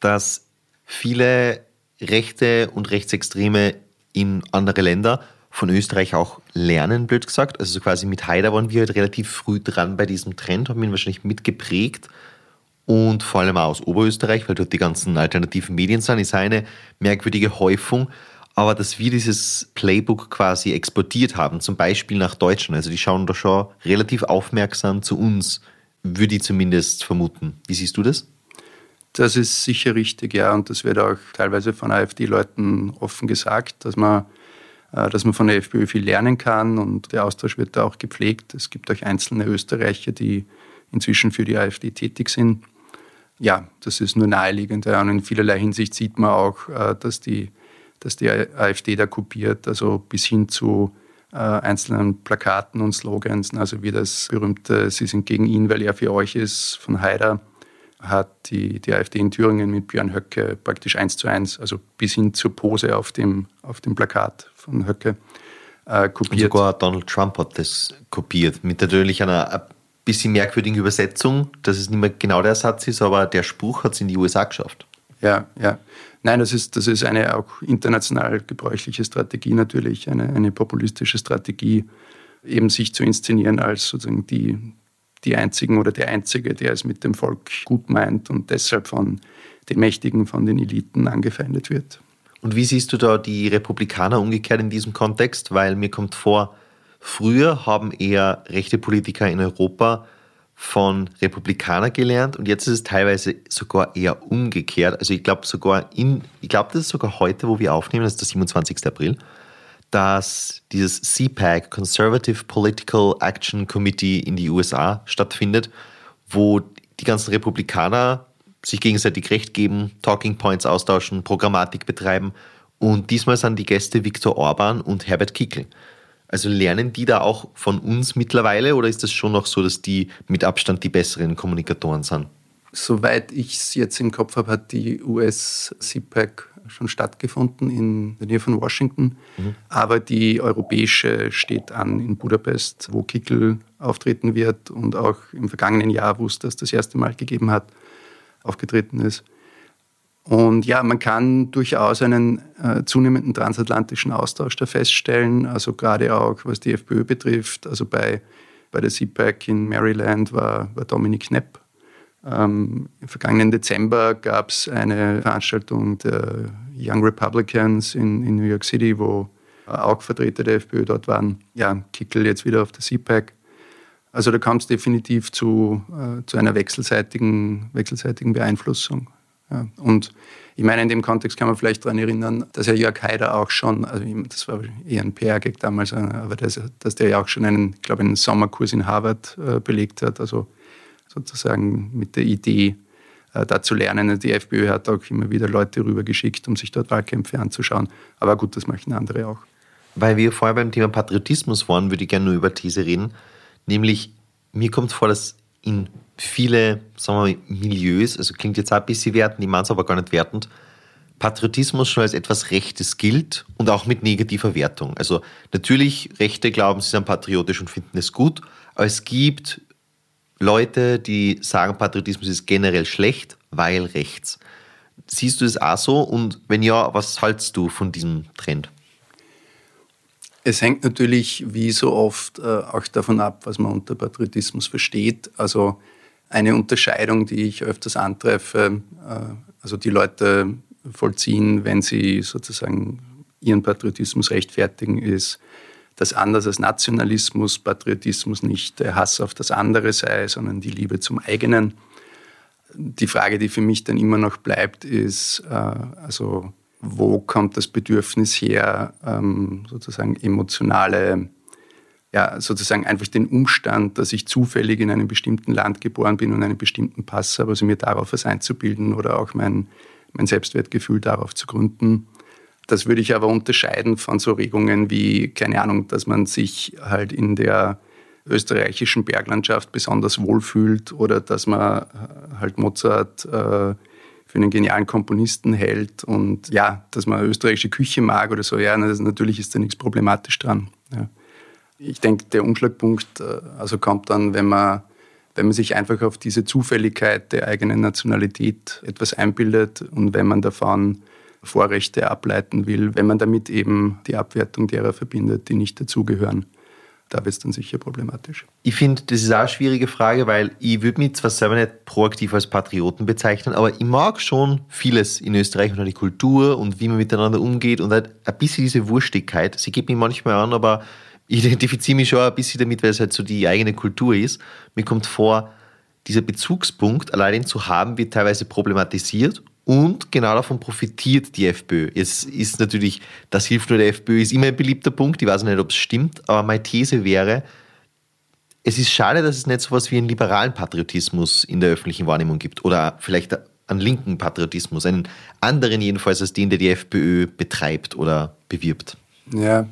dass viele Rechte und Rechtsextreme in andere Länder von Österreich auch lernen, blöd gesagt. Also quasi mit Haider waren wir halt relativ früh dran bei diesem Trend, haben ihn wahrscheinlich mitgeprägt und vor allem auch aus Oberösterreich, weil dort die ganzen alternativen Medien sind, ist eine merkwürdige Häufung. Aber dass wir dieses Playbook quasi exportiert haben, zum Beispiel nach Deutschland, also die schauen da schon relativ aufmerksam zu uns, würde ich zumindest vermuten. Wie siehst du das? Das ist sicher richtig, ja. Und das wird auch teilweise von AfD-Leuten offen gesagt, dass man äh, dass man von der FPÖ viel lernen kann und der Austausch wird da auch gepflegt. Es gibt auch einzelne Österreicher, die inzwischen für die AfD tätig sind. Ja, das ist nur naheliegend. Und in vielerlei Hinsicht sieht man auch, äh, dass die, dass die AfD da kopiert, also bis hin zu äh, einzelnen Plakaten und Slogans, also wie das berühmte Sie sind gegen ihn, weil er für euch ist von Haider hat die, die AfD in Thüringen mit Björn Höcke praktisch eins zu eins, also bis hin zur Pose auf dem, auf dem Plakat von Höcke, äh, kopiert. Und sogar Donald Trump hat das kopiert, mit natürlich einer ein bisschen merkwürdigen Übersetzung, dass es nicht mehr genau der Satz ist, aber der Spruch hat es in die USA geschafft. Ja, ja. Nein, das ist, das ist eine auch international gebräuchliche Strategie natürlich, eine, eine populistische Strategie, eben sich zu inszenieren als sozusagen die, die Einzigen oder der Einzige, der es mit dem Volk gut meint und deshalb von den Mächtigen, von den Eliten angefeindet wird. Und wie siehst du da die Republikaner umgekehrt in diesem Kontext? Weil mir kommt vor, früher haben eher rechte Politiker in Europa von Republikanern gelernt und jetzt ist es teilweise sogar eher umgekehrt. Also ich glaube sogar in, ich glaube, das ist sogar heute, wo wir aufnehmen, das ist der 27. April, dass dieses CPAC, Conservative Political Action Committee in die USA stattfindet, wo die ganzen Republikaner sich gegenseitig Recht geben, Talking Points austauschen, Programmatik betreiben. Und diesmal sind die Gäste Viktor Orban und Herbert Kickl. Also lernen die da auch von uns mittlerweile oder ist das schon noch so, dass die mit Abstand die besseren Kommunikatoren sind? Soweit ich es jetzt im Kopf habe, hat die US-CPAC schon stattgefunden in der Nähe von Washington. Mhm. Aber die europäische steht an in Budapest, wo Kickel auftreten wird und auch im vergangenen Jahr, wo es das das erste Mal gegeben hat, aufgetreten ist. Und ja, man kann durchaus einen äh, zunehmenden transatlantischen Austausch da feststellen, also gerade auch was die FPÖ betrifft. Also bei, bei der CPAC in Maryland war, war Dominik Knepp. Ähm, Im vergangenen Dezember gab es eine Veranstaltung der Young Republicans in, in New York City, wo auch Vertreter der FPÖ dort waren. Ja, Kickel jetzt wieder auf der CPAC. Also da kommt es definitiv zu, äh, zu einer wechselseitigen, wechselseitigen Beeinflussung. Ja. Und ich meine, in dem Kontext kann man vielleicht daran erinnern, dass ja Jörg Haider auch schon, also das war eher ein PR-Gag damals, äh, aber dass, dass der ja auch schon einen, ich glaube, einen Sommerkurs in Harvard äh, belegt hat, also sozusagen mit der Idee, äh, da zu lernen. Die FPÖ hat auch immer wieder Leute rübergeschickt, um sich dort Wahlkämpfe anzuschauen. Aber gut, das möchten andere auch. Weil wir vorher beim Thema Patriotismus waren, würde ich gerne nur über These reden. Nämlich, mir kommt vor, dass in viele, sagen wir mal, Milieus, also klingt jetzt auch ein bisschen wertend, ich meine es aber gar nicht wertend, Patriotismus schon als etwas Rechtes gilt und auch mit negativer Wertung. Also natürlich, Rechte glauben, sie sind patriotisch und finden es gut, aber es gibt Leute, die sagen, Patriotismus ist generell schlecht, weil rechts. Siehst du das auch so? Und wenn ja, was haltst du von diesem Trend? Es hängt natürlich wie so oft äh, auch davon ab, was man unter Patriotismus versteht. Also eine Unterscheidung, die ich öfters antreffe, äh, also die Leute vollziehen, wenn sie sozusagen ihren Patriotismus rechtfertigen, ist, dass anders als Nationalismus Patriotismus nicht der Hass auf das andere sei, sondern die Liebe zum eigenen. Die Frage, die für mich dann immer noch bleibt, ist, äh, also wo kommt das Bedürfnis her, ähm, sozusagen emotionale, ja, sozusagen einfach den Umstand, dass ich zufällig in einem bestimmten Land geboren bin und einen bestimmten Pass habe, also mir darauf was einzubilden oder auch mein, mein Selbstwertgefühl darauf zu gründen. Das würde ich aber unterscheiden von so Regungen wie, keine Ahnung, dass man sich halt in der österreichischen Berglandschaft besonders wohlfühlt oder dass man halt Mozart äh, für einen genialen Komponisten hält und ja, dass man österreichische Küche mag oder so, ja, natürlich ist da nichts problematisch dran. Ja. Ich denke, der Umschlagpunkt äh, also kommt dann, wenn man, wenn man sich einfach auf diese Zufälligkeit der eigenen Nationalität etwas einbildet und wenn man davon Vorrechte ableiten will, wenn man damit eben die Abwertung derer verbindet, die nicht dazugehören da wird es dann sicher problematisch. Ich finde, das ist auch eine schwierige Frage, weil ich würde mich zwar selber nicht proaktiv als Patrioten bezeichnen, aber ich mag schon vieles in Österreich und die Kultur und wie man miteinander umgeht und halt ein bisschen diese Wurstigkeit. Sie geht mich manchmal an, aber ich identifiziere mich schon ein bisschen damit, weil es halt so die eigene Kultur ist. Mir kommt vor, dieser Bezugspunkt allein zu haben, wird teilweise problematisiert und genau davon profitiert die FPÖ. Es ist natürlich, das hilft nur der FPÖ, ist immer ein beliebter Punkt. Ich weiß nicht, ob es stimmt, aber meine These wäre, es ist schade, dass es nicht so etwas wie einen liberalen Patriotismus in der öffentlichen Wahrnehmung gibt oder vielleicht einen linken Patriotismus, einen anderen jedenfalls als den, der die FPÖ betreibt oder bewirbt. Ja,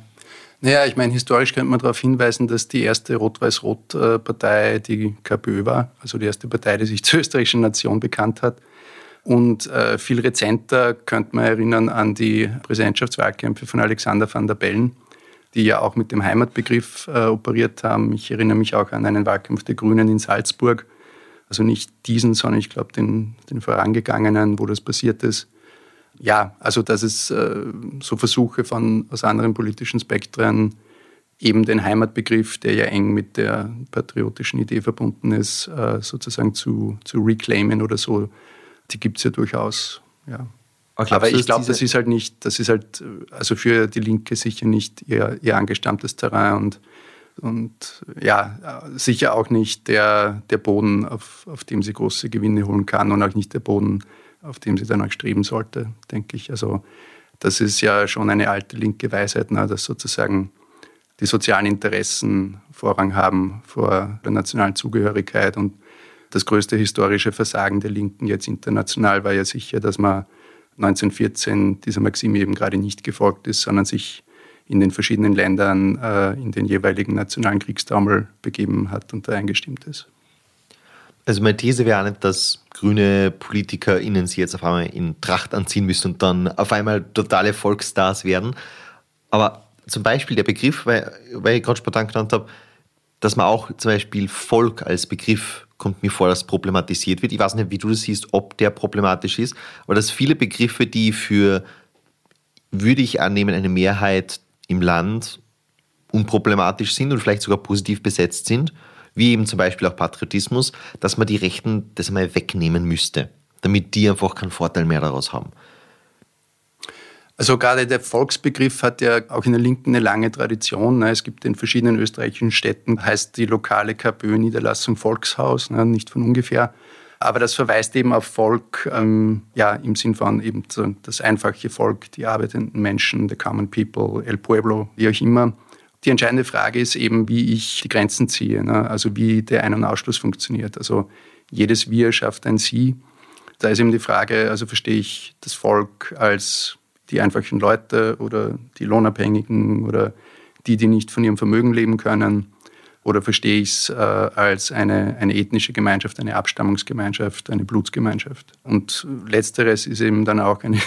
naja, ich meine, historisch könnte man darauf hinweisen, dass die erste Rot-Weiß-Rot-Partei die KPÖ war, also die erste Partei, die sich zur österreichischen Nation bekannt hat. Und äh, viel rezenter könnte man erinnern an die Präsidentschaftswahlkämpfe von Alexander van der Bellen, die ja auch mit dem Heimatbegriff äh, operiert haben. Ich erinnere mich auch an einen Wahlkampf der Grünen in Salzburg. Also nicht diesen, sondern ich glaube den, den vorangegangenen, wo das passiert ist. Ja, also dass es äh, so Versuche von aus anderen politischen Spektren eben den Heimatbegriff, der ja eng mit der patriotischen Idee verbunden ist, äh, sozusagen zu, zu reclaimen oder so die gibt es ja durchaus. Ja. Aber, Aber ich glaube, das ist halt nicht, das ist halt, also für die Linke sicher nicht ihr, ihr angestammtes Terrain und, und ja, sicher auch nicht der, der Boden, auf, auf dem sie große Gewinne holen kann und auch nicht der Boden, auf dem sie dann auch streben sollte, denke ich. Also das ist ja schon eine alte linke Weisheit, ne, dass sozusagen die sozialen Interessen Vorrang haben vor der nationalen Zugehörigkeit und das größte historische Versagen der Linken jetzt international war ja sicher, dass man 1914 dieser Maxime eben gerade nicht gefolgt ist, sondern sich in den verschiedenen Ländern äh, in den jeweiligen nationalen Kriegstaumel begeben hat und da eingestimmt ist. Also meine These wäre auch nicht, dass grüne PolitikerInnen sich jetzt auf einmal in Tracht anziehen müssen und dann auf einmal totale Volksstars werden. Aber zum Beispiel der Begriff, weil, weil ich gerade spontan genannt habe, dass man auch zum Beispiel Volk als Begriff kommt mir vor, dass problematisiert wird. Ich weiß nicht, wie du das siehst, ob der problematisch ist, aber dass viele Begriffe, die für, würde ich annehmen, eine Mehrheit im Land unproblematisch sind und vielleicht sogar positiv besetzt sind, wie eben zum Beispiel auch Patriotismus, dass man die Rechten das mal wegnehmen müsste, damit die einfach keinen Vorteil mehr daraus haben. Also gerade der Volksbegriff hat ja auch in der Linken eine lange Tradition. Ne? Es gibt in verschiedenen österreichischen Städten, heißt die lokale KPÖ-Niederlassung Volkshaus, ne? nicht von ungefähr. Aber das verweist eben auf Volk, ähm, ja, im Sinn von eben das einfache Volk, die arbeitenden Menschen, the common people, el pueblo, wie auch immer. Die entscheidende Frage ist eben, wie ich die Grenzen ziehe, ne? also wie der Ein- und Ausschluss funktioniert. Also jedes Wir schafft ein Sie. Da ist eben die Frage, also verstehe ich das Volk als die einfachen Leute oder die Lohnabhängigen oder die, die nicht von ihrem Vermögen leben können? Oder verstehe ich es äh, als eine, eine ethnische Gemeinschaft, eine Abstammungsgemeinschaft, eine Blutsgemeinschaft? Und letzteres ist eben dann auch eine,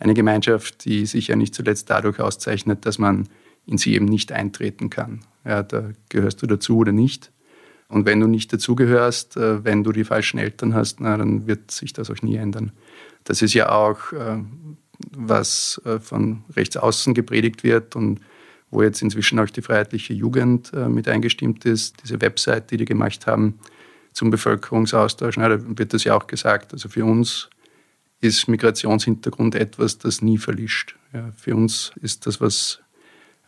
eine Gemeinschaft, die sich ja nicht zuletzt dadurch auszeichnet, dass man in sie eben nicht eintreten kann. Ja, da gehörst du dazu oder nicht. Und wenn du nicht dazugehörst, äh, wenn du die falschen Eltern hast, na, dann wird sich das auch nie ändern. Das ist ja auch äh, was äh, von rechts außen gepredigt wird und wo jetzt inzwischen auch die Freiheitliche Jugend äh, mit eingestimmt ist, diese Website, die die gemacht haben zum Bevölkerungsaustausch, da wird das ja auch gesagt. Also für uns ist Migrationshintergrund etwas, das nie verlischt. Für uns ist das was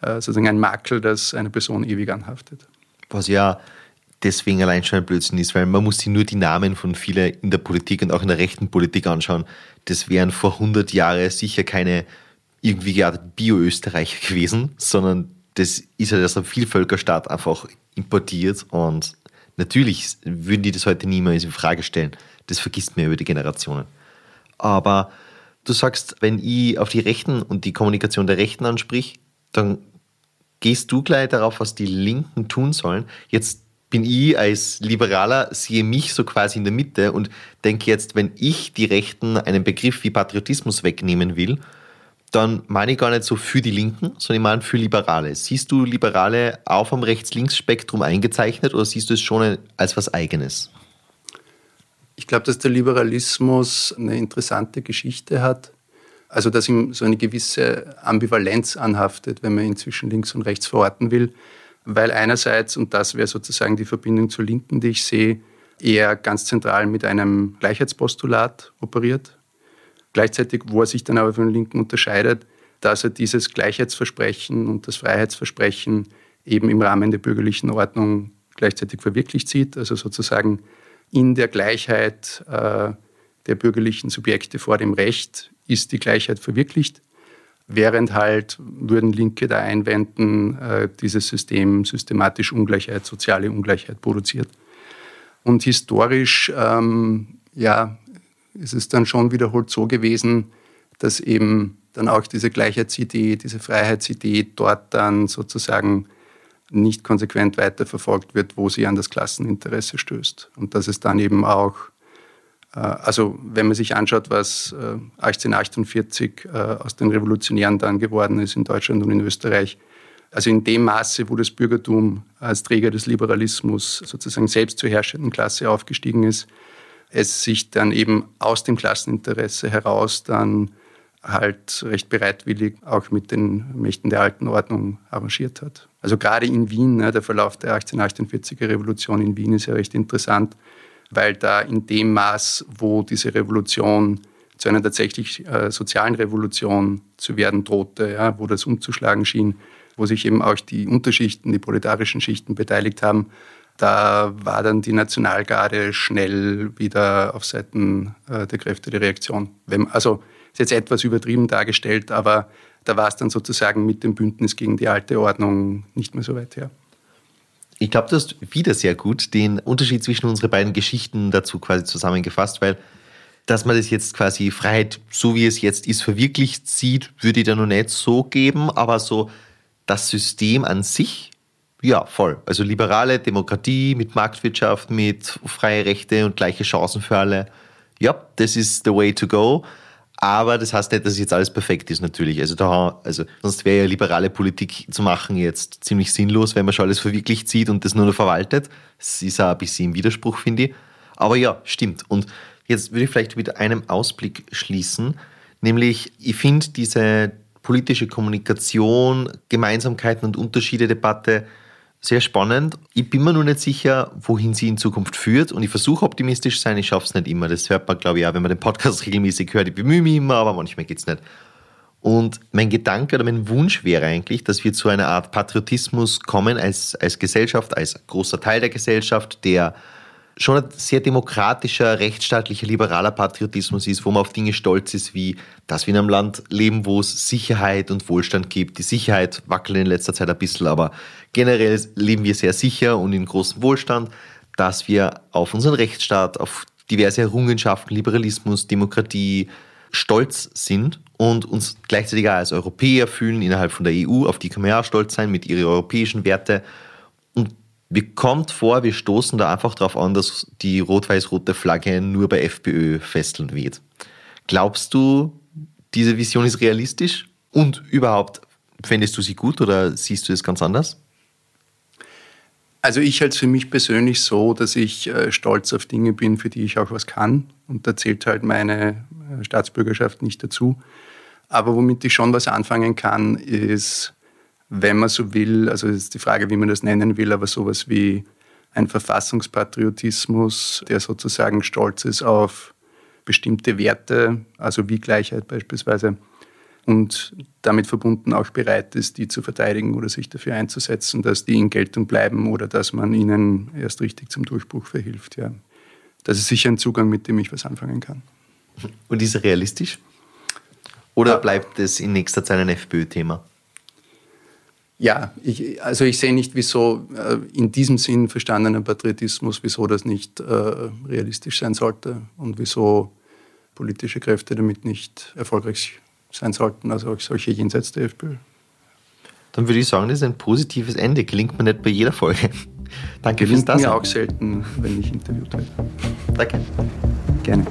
äh, sozusagen ein Makel, das eine Person ewig anhaftet. Was ja deswegen allein schon ein Blödsinn ist, weil man muss sich nur die Namen von vielen in der Politik und auch in der rechten Politik anschauen. Das wären vor 100 Jahren sicher keine irgendwie gerade Bio-Österreicher gewesen, sondern das ist ja das ein Vielvölkerstaat einfach importiert und natürlich würden die das heute niemals in Frage stellen. Das vergisst man über die Generationen. Aber du sagst, wenn ich auf die Rechten und die Kommunikation der Rechten ansprich, dann gehst du gleich darauf, was die Linken tun sollen. Jetzt bin ich als Liberaler, sehe mich so quasi in der Mitte und denke jetzt, wenn ich die Rechten einen Begriff wie Patriotismus wegnehmen will, dann meine ich gar nicht so für die Linken, sondern ich meine für Liberale. Siehst du Liberale auch vom Rechts-Links-Spektrum eingezeichnet oder siehst du es schon als was Eigenes? Ich glaube, dass der Liberalismus eine interessante Geschichte hat. Also, dass ihm so eine gewisse Ambivalenz anhaftet, wenn man ihn zwischen links und rechts verorten will weil einerseits, und das wäre sozusagen die Verbindung zur Linken, die ich sehe, er ganz zentral mit einem Gleichheitspostulat operiert. Gleichzeitig, wo er sich dann aber von den Linken unterscheidet, dass er dieses Gleichheitsversprechen und das Freiheitsversprechen eben im Rahmen der bürgerlichen Ordnung gleichzeitig verwirklicht sieht, also sozusagen in der Gleichheit äh, der bürgerlichen Subjekte vor dem Recht ist die Gleichheit verwirklicht während halt, würden Linke da einwenden, äh, dieses System systematisch Ungleichheit, soziale Ungleichheit produziert. Und historisch, ähm, ja, ist es dann schon wiederholt so gewesen, dass eben dann auch diese Gleichheitsidee, diese Freiheitsidee dort dann sozusagen nicht konsequent weiterverfolgt wird, wo sie an das Klasseninteresse stößt. Und dass es dann eben auch also wenn man sich anschaut, was 1848 äh, äh, aus den Revolutionären dann geworden ist in Deutschland und in Österreich, also in dem Maße, wo das Bürgertum als Träger des Liberalismus sozusagen selbst zur herrschenden Klasse aufgestiegen ist, es sich dann eben aus dem Klasseninteresse heraus dann halt recht bereitwillig auch mit den Mächten der alten Ordnung arrangiert hat. Also gerade in Wien, ne, der Verlauf der 1848er Revolution in Wien ist ja recht interessant weil da in dem Maß, wo diese Revolution zu einer tatsächlich äh, sozialen Revolution zu werden drohte, ja, wo das umzuschlagen schien, wo sich eben auch die Unterschichten, die proletarischen Schichten beteiligt haben, da war dann die Nationalgarde schnell wieder auf Seiten äh, der Kräfte der Reaktion. Wenn, also ist jetzt etwas übertrieben dargestellt, aber da war es dann sozusagen mit dem Bündnis gegen die alte Ordnung nicht mehr so weit her. Ich glaube, du hast wieder sehr gut den Unterschied zwischen unseren beiden Geschichten dazu quasi zusammengefasst, weil dass man das jetzt quasi Freiheit, so wie es jetzt ist, verwirklicht sieht, würde ich da noch nicht so geben, aber so das System an sich, ja, voll. Also liberale Demokratie mit Marktwirtschaft, mit freie Rechte und gleiche Chancen für alle. Ja, das ist the way to go. Aber das heißt nicht, dass jetzt alles perfekt ist, natürlich. Also, da, also sonst wäre ja liberale Politik zu machen jetzt ziemlich sinnlos, wenn man schon alles verwirklicht sieht und das nur noch verwaltet. Das ist auch ein bisschen im Widerspruch, finde ich. Aber ja, stimmt. Und jetzt würde ich vielleicht mit einem Ausblick schließen, nämlich ich finde diese politische Kommunikation, Gemeinsamkeiten und Unterschiede Debatte sehr spannend. Ich bin mir nur nicht sicher, wohin sie in Zukunft führt und ich versuche optimistisch zu sein, ich schaffe es nicht immer. Das hört man, glaube ich, auch, wenn man den Podcast regelmäßig hört. Ich bemühe mich immer, aber manchmal geht es nicht. Und mein Gedanke oder mein Wunsch wäre eigentlich, dass wir zu einer Art Patriotismus kommen als, als Gesellschaft, als großer Teil der Gesellschaft, der schon ein sehr demokratischer, rechtsstaatlicher, liberaler Patriotismus ist, wo man auf Dinge stolz ist, wie dass wir in einem Land leben, wo es Sicherheit und Wohlstand gibt. Die Sicherheit wackelt in letzter Zeit ein bisschen, aber generell leben wir sehr sicher und in großem Wohlstand, dass wir auf unseren Rechtsstaat, auf diverse Errungenschaften, Liberalismus, Demokratie stolz sind und uns gleichzeitig als Europäer fühlen innerhalb von der EU, auf die kann man ja auch stolz sein mit ihren europäischen Werten mir kommt vor, wir stoßen da einfach darauf an, dass die rot-weiß-rote Flagge nur bei FPÖ festeln wird. Glaubst du, diese Vision ist realistisch? Und überhaupt, fändest du sie gut oder siehst du es ganz anders? Also ich halte es für mich persönlich so, dass ich äh, stolz auf Dinge bin, für die ich auch was kann. Und da zählt halt meine äh, Staatsbürgerschaft nicht dazu. Aber womit ich schon was anfangen kann, ist wenn man so will, also ist die Frage, wie man das nennen will, aber sowas wie ein Verfassungspatriotismus, der sozusagen stolz ist auf bestimmte Werte, also wie Gleichheit beispielsweise, und damit verbunden auch bereit ist, die zu verteidigen oder sich dafür einzusetzen, dass die in Geltung bleiben oder dass man ihnen erst richtig zum Durchbruch verhilft. Ja. Das ist sicher ein Zugang, mit dem ich was anfangen kann. Und ist er realistisch? Oder bleibt es in nächster Zeit ein FPÖ-Thema? Ja, ich, also ich sehe nicht, wieso äh, in diesem Sinn verstandener Patriotismus, wieso das nicht äh, realistisch sein sollte und wieso politische Kräfte damit nicht erfolgreich sein sollten, also auch solche jenseits der FPÖ. Dann würde ich sagen, das ist ein positives Ende. Gelingt mir nicht bei jeder Folge. Danke fürs Dasein. mir auch selten, wenn ich interviewt werde. Danke. Gerne.